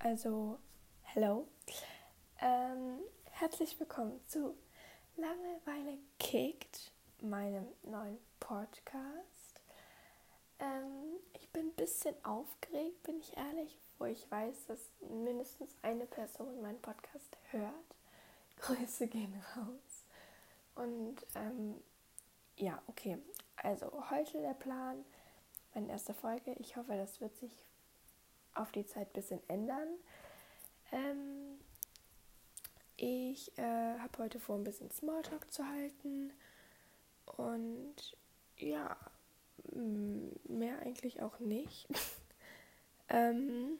Also, hello. Ähm, herzlich willkommen zu Langeweile kickt, meinem neuen Podcast. Ähm, ich bin ein bisschen aufgeregt, bin ich ehrlich, wo ich weiß, dass mindestens eine Person meinen Podcast hört. Grüße gehen raus. Und ähm, ja, okay. Also heute der Plan, meine erste Folge. Ich hoffe, das wird sich auf die Zeit ein bisschen ändern. Ähm, ich äh, habe heute vor, ein bisschen Smalltalk zu halten. Und ja, mehr eigentlich auch nicht. ähm,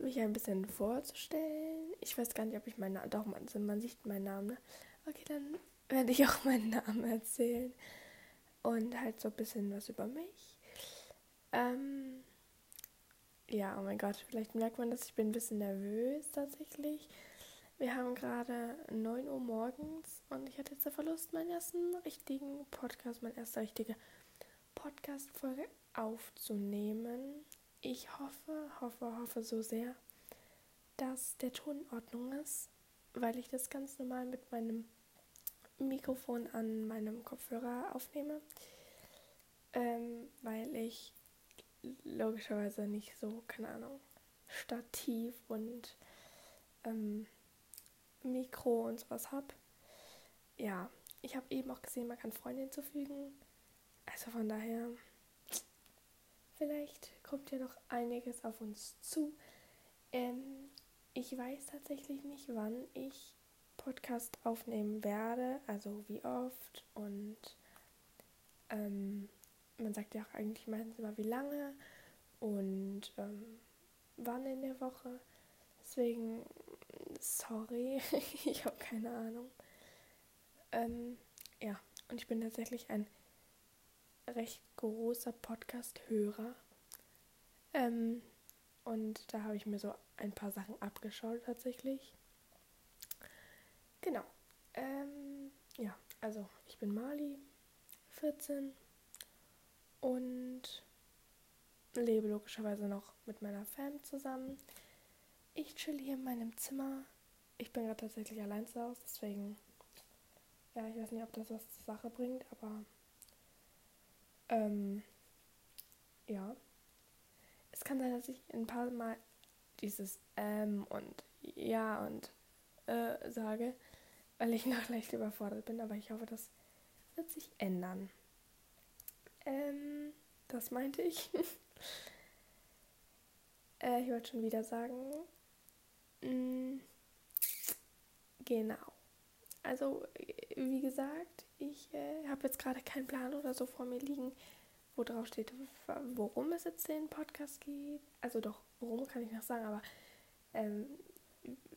mich ein bisschen vorzustellen. Ich weiß gar nicht, ob ich meinen Namen. Doch, man, man sieht meinen Namen. Ne? Okay, dann werde ich auch meinen Namen erzählen. Und halt so ein bisschen was über mich. Ähm, ja, oh mein Gott, vielleicht merkt man das. Ich bin ein bisschen nervös tatsächlich. Wir haben gerade 9 Uhr morgens und ich hatte jetzt den Verlust, meinen ersten richtigen Podcast, meine erste richtige Podcast-Folge aufzunehmen. Ich hoffe, hoffe, hoffe so sehr, dass der Ton in Ordnung ist, weil ich das ganz normal mit meinem Mikrofon an meinem Kopfhörer aufnehme, ähm, weil ich logischerweise nicht so, keine Ahnung, Stativ und ähm, Mikro und sowas habe. Ja, ich habe eben auch gesehen, man kann Freunde hinzufügen. Also von daher, vielleicht kommt ja noch einiges auf uns zu. Ähm, ich weiß tatsächlich nicht, wann ich Podcast aufnehmen werde, also wie oft und ähm, man sagt ja auch eigentlich meistens immer wie lange und ähm, wann in der Woche. Deswegen, sorry, ich habe keine Ahnung. Ähm, ja, und ich bin tatsächlich ein recht großer Podcast-Hörer. Ähm, und da habe ich mir so ein paar Sachen abgeschaut tatsächlich. Genau. Ähm, ja, also ich bin Mali, 14 und lebe logischerweise noch mit meiner Fam zusammen. Ich chill hier in meinem Zimmer. Ich bin gerade tatsächlich allein zu Hause, deswegen, ja, ich weiß nicht, ob das was zur Sache bringt, aber ähm, ja. Es kann sein, dass ich ein paar Mal dieses ähm und ja und äh sage, weil ich noch leicht überfordert bin, aber ich hoffe, das wird sich ändern. Ähm, das meinte ich. äh, ich wollte schon wieder sagen. Mh, mm, genau. Also, wie gesagt, ich äh, habe jetzt gerade keinen Plan oder so vor mir liegen, wo drauf steht, worum es jetzt den Podcast geht. Also doch, worum kann ich noch sagen, aber ähm,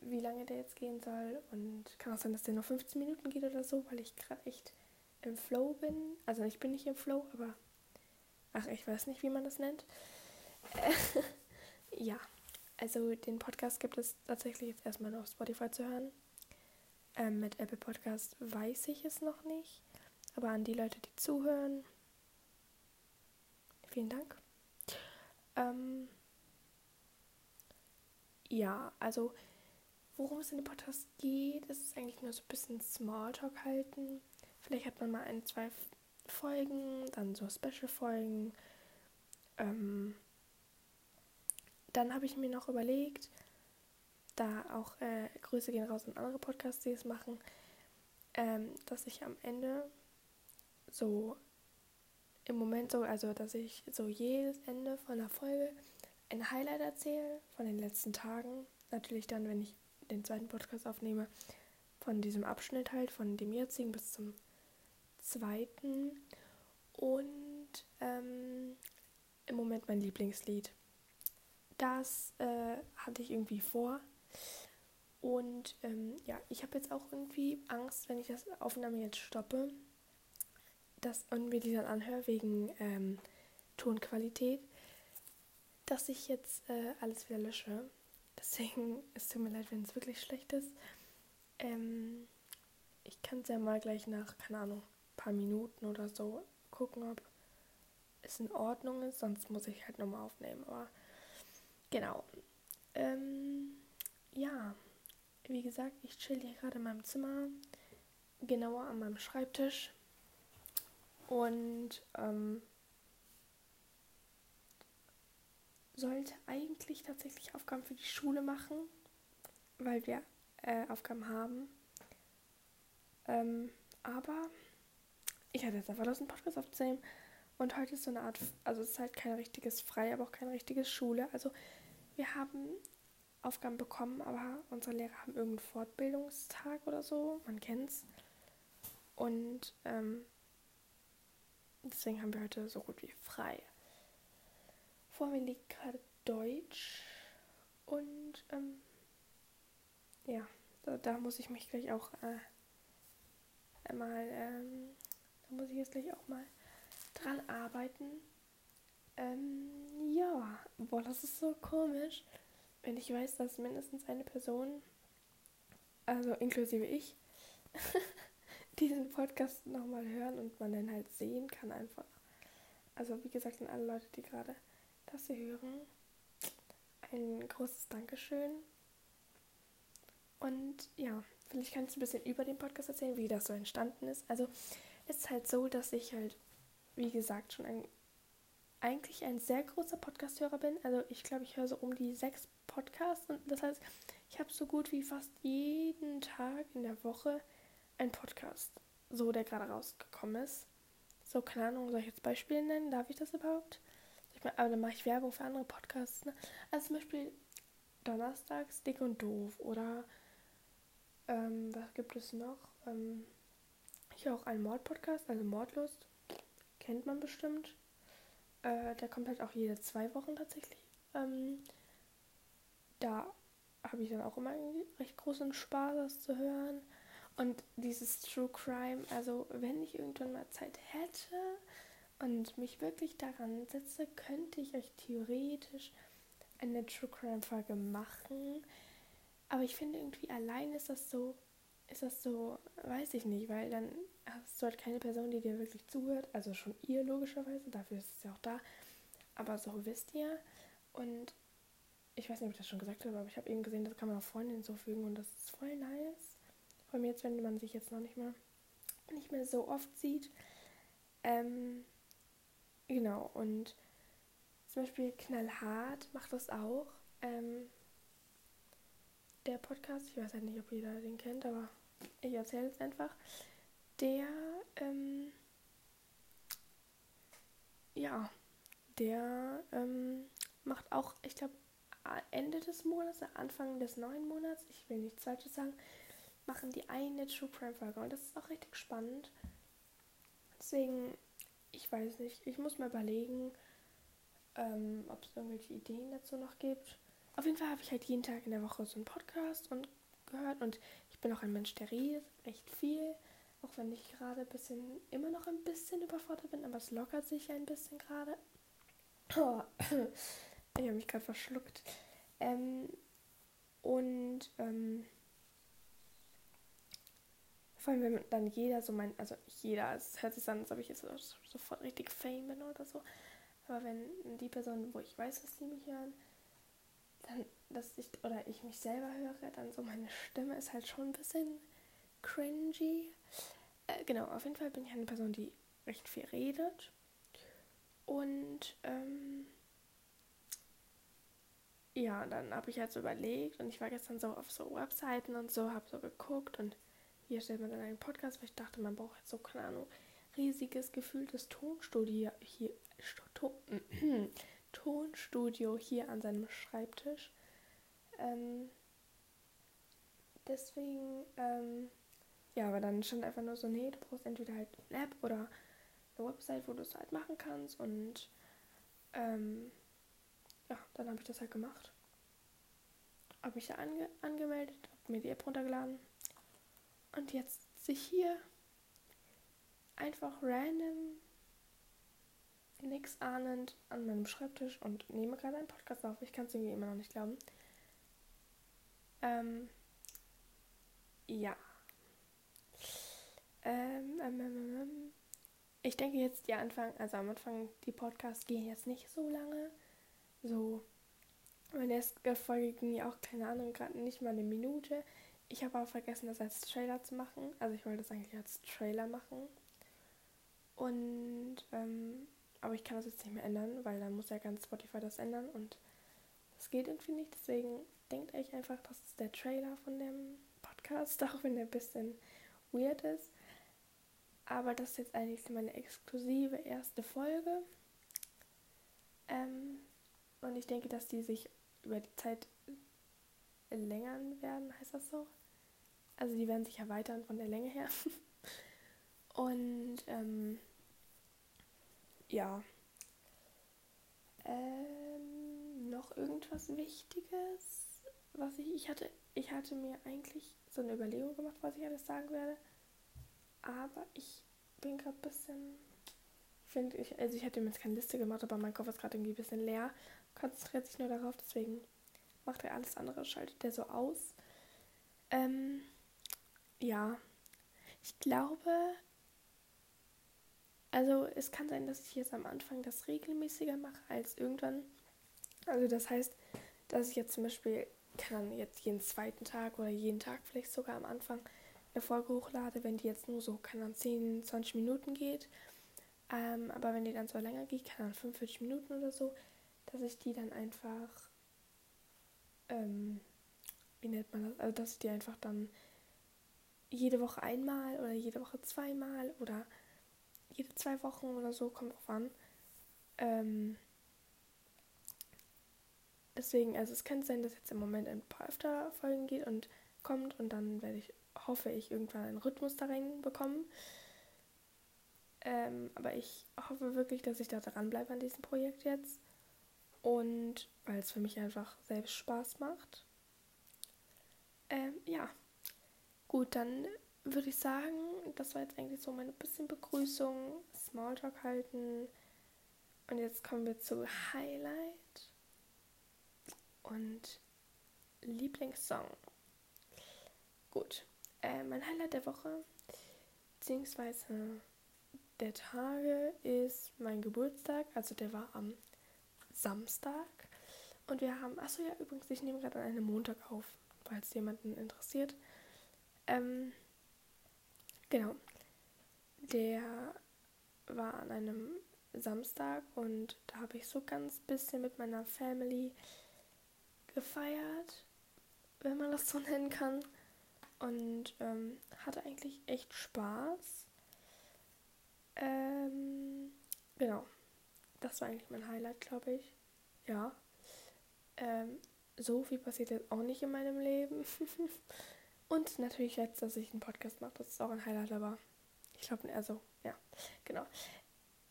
wie lange der jetzt gehen soll. Und kann auch sein, dass der nur 15 Minuten geht oder so, weil ich gerade echt im Flow bin. Also ich bin nicht im Flow, aber ach, ich weiß nicht, wie man das nennt. ja, also den Podcast gibt es tatsächlich jetzt erstmal nur auf Spotify zu hören. Ähm, mit Apple Podcast weiß ich es noch nicht. Aber an die Leute, die zuhören, vielen Dank. Ähm, ja, also worum es in dem Podcast geht, ist es eigentlich nur so ein bisschen Smalltalk halten. Vielleicht hat man mal ein, zwei Folgen, dann so Special-Folgen. Ähm, dann habe ich mir noch überlegt, da auch äh, Grüße gehen raus an andere Podcasts, die es machen, ähm, dass ich am Ende so im Moment so, also dass ich so jedes Ende von einer Folge ein Highlight erzähle von den letzten Tagen. Natürlich dann, wenn ich den zweiten Podcast aufnehme, von diesem Abschnitt halt, von dem jetzigen bis zum zweiten. Und ähm, im Moment mein Lieblingslied. Das äh, hatte ich irgendwie vor. Und ähm, ja, ich habe jetzt auch irgendwie Angst, wenn ich das Aufnahme jetzt stoppe, dass und mir die dann anhöre wegen ähm, Tonqualität, dass ich jetzt äh, alles wieder lösche. Deswegen, es tut mir leid, wenn es wirklich schlecht ist. Ähm, ich kann es ja mal gleich nach, keine Ahnung, paar Minuten oder so gucken, ob es in Ordnung ist. Sonst muss ich halt nochmal aufnehmen. Aber genau. ähm, ja, wie gesagt, ich chill hier gerade in meinem Zimmer, genauer an meinem Schreibtisch. Und ähm, sollte eigentlich tatsächlich Aufgaben für die Schule machen, weil wir äh, Aufgaben haben. Ähm, aber ich hatte jetzt einfach Lust, einen Podcast aufzunehmen. Und heute ist so eine Art, also es ist halt kein richtiges Frei, aber auch keine richtige Schule. Also wir haben Aufgaben bekommen, aber unsere Lehrer haben irgendeinen Fortbildungstag oder so, man kennt's. Und ähm, deswegen haben wir heute so gut wie frei. Vor mir liegt gerade Deutsch und ähm, ja, da, da, muss ich mich gleich auch äh, einmal, ähm, da muss ich jetzt gleich auch mal dran arbeiten. Ähm, ja, boah, das ist so komisch, wenn ich weiß, dass mindestens eine Person, also inklusive ich, diesen Podcast nochmal hören und man dann halt sehen kann einfach. Also wie gesagt, an alle Leute, die gerade das hier hören, ein großes Dankeschön. Und ja, vielleicht kannst du ein bisschen über den Podcast erzählen, wie das so entstanden ist. Also ist halt so, dass ich halt wie gesagt, schon ein, eigentlich ein sehr großer Podcast-Hörer bin. Also ich glaube, ich höre so um die sechs Podcasts. Und das heißt, ich habe so gut wie fast jeden Tag in der Woche einen Podcast. So, der gerade rausgekommen ist. So, keine Ahnung, soll ich jetzt Beispiele nennen? Darf ich das überhaupt? Ich mein, aber dann mache ich Werbung für andere Podcasts. Ne? Also zum Beispiel Donnerstags Dick und Doof. Oder ähm, was gibt es noch? Ähm, ich auch einen Mord-Podcast, also Mordlust kennt man bestimmt. Äh, der kommt halt auch jede zwei Wochen tatsächlich. Ähm, da habe ich dann auch immer recht großen Spaß, das zu hören. Und dieses True Crime, also wenn ich irgendwann mal Zeit hätte und mich wirklich daran setze, könnte ich euch theoretisch eine True Crime Folge machen. Aber ich finde irgendwie allein ist das so, ist das so, weiß ich nicht, weil dann hast du halt keine Person, die dir wirklich zuhört. Also schon ihr logischerweise, dafür ist es ja auch da. Aber so wisst ihr. Und ich weiß nicht, ob ich das schon gesagt habe, aber ich habe eben gesehen, das kann man auch Freunde hinzufügen und das ist voll nice. Vor allem jetzt, wenn man sich jetzt noch nicht mehr, nicht mehr so oft sieht. Ähm, genau, und zum Beispiel Knallhart macht das auch. Ähm, der Podcast, ich weiß halt nicht, ob jeder den kennt, aber ich erzähle es einfach der, ähm, ja, der ähm, macht auch, ich glaube, Ende des Monats, Anfang des neuen Monats, ich will nichts Falsches sagen, machen die eine True Crime Folge und das ist auch richtig spannend. Deswegen, ich weiß nicht, ich muss mal überlegen, ähm, ob es irgendwelche Ideen dazu noch gibt. Auf jeden Fall habe ich halt jeden Tag in der Woche so einen Podcast und gehört und ich bin auch ein Mensch, der redet recht viel. Auch wenn ich gerade ein bisschen, immer noch ein bisschen überfordert bin, aber es lockert sich ein bisschen gerade. Oh, ich habe mich gerade verschluckt. Ähm, und ähm, vor allem, wenn dann jeder so mein, also jeder, es hört sich an, als ob ich jetzt sofort richtig Fame bin oder so. Aber wenn die Person, wo ich weiß, dass die mich hören, dann, dass ich, oder ich mich selber höre, dann so meine Stimme ist halt schon ein bisschen cringy. Äh, genau, auf jeden Fall bin ich eine Person, die recht viel redet. Und ähm, ja, dann habe ich halt so überlegt und ich war gestern so auf so Webseiten und so, habe so geguckt und hier stellt man dann einen Podcast, weil ich dachte, man braucht jetzt so, keine Ahnung, riesiges gefühltes Tonstudio hier, Ton, Tonstudio hier an seinem Schreibtisch. Ähm, deswegen, ähm, ja, aber dann stand einfach nur so, nee, du brauchst entweder halt eine App oder eine Website, wo du es halt machen kannst. Und ähm, ja, dann habe ich das halt gemacht. Habe mich da ange angemeldet, habe mir die App runtergeladen. Und jetzt sitze ich hier einfach random, nix ahnend an meinem Schreibtisch und nehme gerade einen Podcast auf. Ich kann es irgendwie immer noch nicht glauben. Ähm, ja. Ähm, ähm, ähm, ähm, ich denke jetzt die Anfang, also am Anfang, die Podcasts gehen jetzt nicht so lange. So Meine erste Folge ging ja auch, keine Ahnung, gerade nicht mal eine Minute. Ich habe auch vergessen, das als Trailer zu machen. Also ich wollte das eigentlich als Trailer machen. Und, ähm, aber ich kann das jetzt nicht mehr ändern, weil dann muss ja ganz Spotify das ändern und das geht irgendwie nicht. Deswegen denkt euch einfach, das ist der Trailer von dem Podcast, auch wenn der ein bisschen weird ist. Aber das ist jetzt eigentlich meine exklusive erste Folge. Ähm, und ich denke, dass die sich über die Zeit längern werden, heißt das so? Also die werden sich erweitern von der Länge her. und ähm, ja. Ähm, noch irgendwas Wichtiges, was ich, ich hatte, ich hatte mir eigentlich so eine Überlegung gemacht, was ich alles sagen werde. Aber ich bin gerade ein bisschen, finde, ich, also ich hätte mir jetzt keine Liste gemacht, aber mein Kopf ist gerade irgendwie ein bisschen leer. Konzentriert sich nur darauf, deswegen macht er alles andere, schaltet er so aus. Ähm, ja, ich glaube, also es kann sein, dass ich jetzt am Anfang das regelmäßiger mache als irgendwann. Also das heißt, dass ich jetzt zum Beispiel kann jetzt jeden zweiten Tag oder jeden Tag vielleicht sogar am Anfang eine Folge hochlade, wenn die jetzt nur so, kann dann 10, 20 Minuten geht. Ähm, aber wenn die dann so länger geht, kann dann 45 Minuten oder so, dass ich die dann einfach, ähm, wie nennt man das? Also dass ich die einfach dann jede Woche einmal oder jede Woche zweimal oder jede zwei Wochen oder so, kommt drauf an. Ähm, deswegen, also es könnte sein, dass jetzt im Moment ein paar öfter Folgen geht und kommt und dann werde ich, hoffe ich, irgendwann einen Rhythmus da reinbekommen. Ähm, aber ich hoffe wirklich, dass ich da dranbleibe an diesem Projekt jetzt. Und weil es für mich einfach selbst Spaß macht. Ähm, ja. Gut, dann würde ich sagen, das war jetzt eigentlich so meine bisschen Begrüßung, Smalltalk halten. Und jetzt kommen wir zu Highlight und Lieblingssong. Gut, äh, mein Highlight der Woche beziehungsweise der Tage ist mein Geburtstag, also der war am Samstag. Und wir haben, achso ja, übrigens, ich nehme gerade an einem Montag auf, falls jemanden interessiert. Ähm, Genau. Der war an einem Samstag und da habe ich so ganz bisschen mit meiner Family gefeiert, wenn man das so nennen kann. Und ähm, hatte eigentlich echt Spaß. Ähm, genau. Das war eigentlich mein Highlight, glaube ich. Ja. Ähm, so viel passiert jetzt auch nicht in meinem Leben. Und natürlich jetzt, dass ich einen Podcast mache, das ist auch ein Highlight, aber ich glaube, also, ja, genau.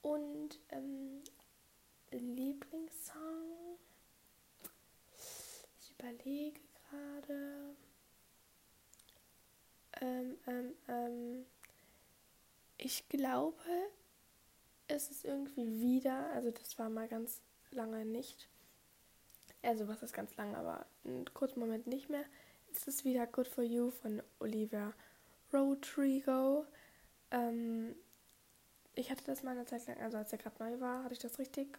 Und ähm, Lieblingssong. Ich überlege gerade. Ähm, ähm, ähm, ich glaube, es ist irgendwie wieder, also das war mal ganz lange nicht. Also was ist ganz lange, aber einen kurzen Moment nicht mehr es ist wieder Good for You von Olivia Rodrigo. Ähm, ich hatte das mal eine Zeit lang, also als er gerade neu war, hatte ich das richtig,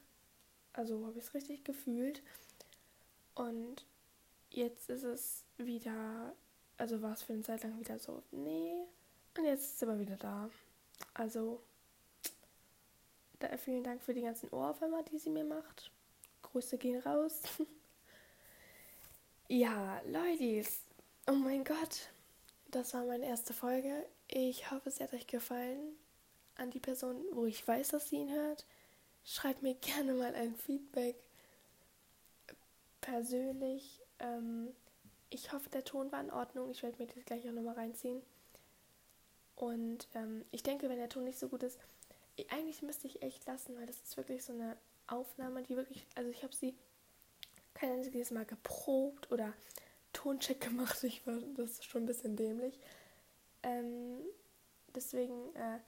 also habe ich es richtig gefühlt. Und jetzt ist es wieder, also war es für eine Zeit lang wieder so, nee. Und jetzt ist es aber wieder da. Also, da, vielen Dank für die ganzen Ohrwürmer, die sie mir macht. Grüße gehen raus. ja, Leute, Oh mein Gott, das war meine erste Folge. Ich hoffe, es hat euch gefallen. An die Person, wo ich weiß, dass sie ihn hört, schreibt mir gerne mal ein Feedback. Persönlich. Ähm, ich hoffe, der Ton war in Ordnung. Ich werde mir das gleich auch nochmal reinziehen. Und ähm, ich denke, wenn der Ton nicht so gut ist, eigentlich müsste ich echt lassen, weil das ist wirklich so eine Aufnahme, die wirklich, also ich habe sie kein einziges Mal geprobt oder Toncheck gemacht. Ich war das ist schon ein bisschen dämlich. Ähm, deswegen, äh,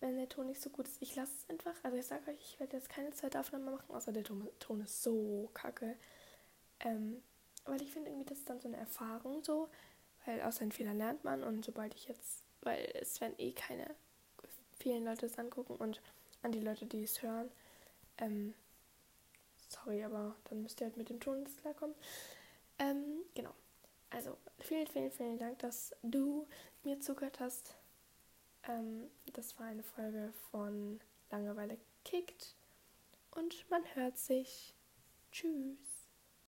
wenn der Ton nicht so gut ist, ich lasse es einfach. Also ich sage euch, ich werde jetzt keine Zeitaufnahme machen, außer der Ton, Ton ist so kacke. Ähm, weil ich finde irgendwie, das ist dann so eine Erfahrung so, weil aus seinen Fehlern lernt man und sobald ich jetzt, weil es werden eh keine vielen Leute es angucken und an die Leute, die es hören, ähm, Sorry, aber dann müsst ihr halt mit dem Ton jetzt klarkommen. Ähm, genau. Also, vielen, vielen, vielen Dank, dass du mir zugehört hast. Ähm, das war eine Folge von Langeweile kickt. Und man hört sich. Tschüss.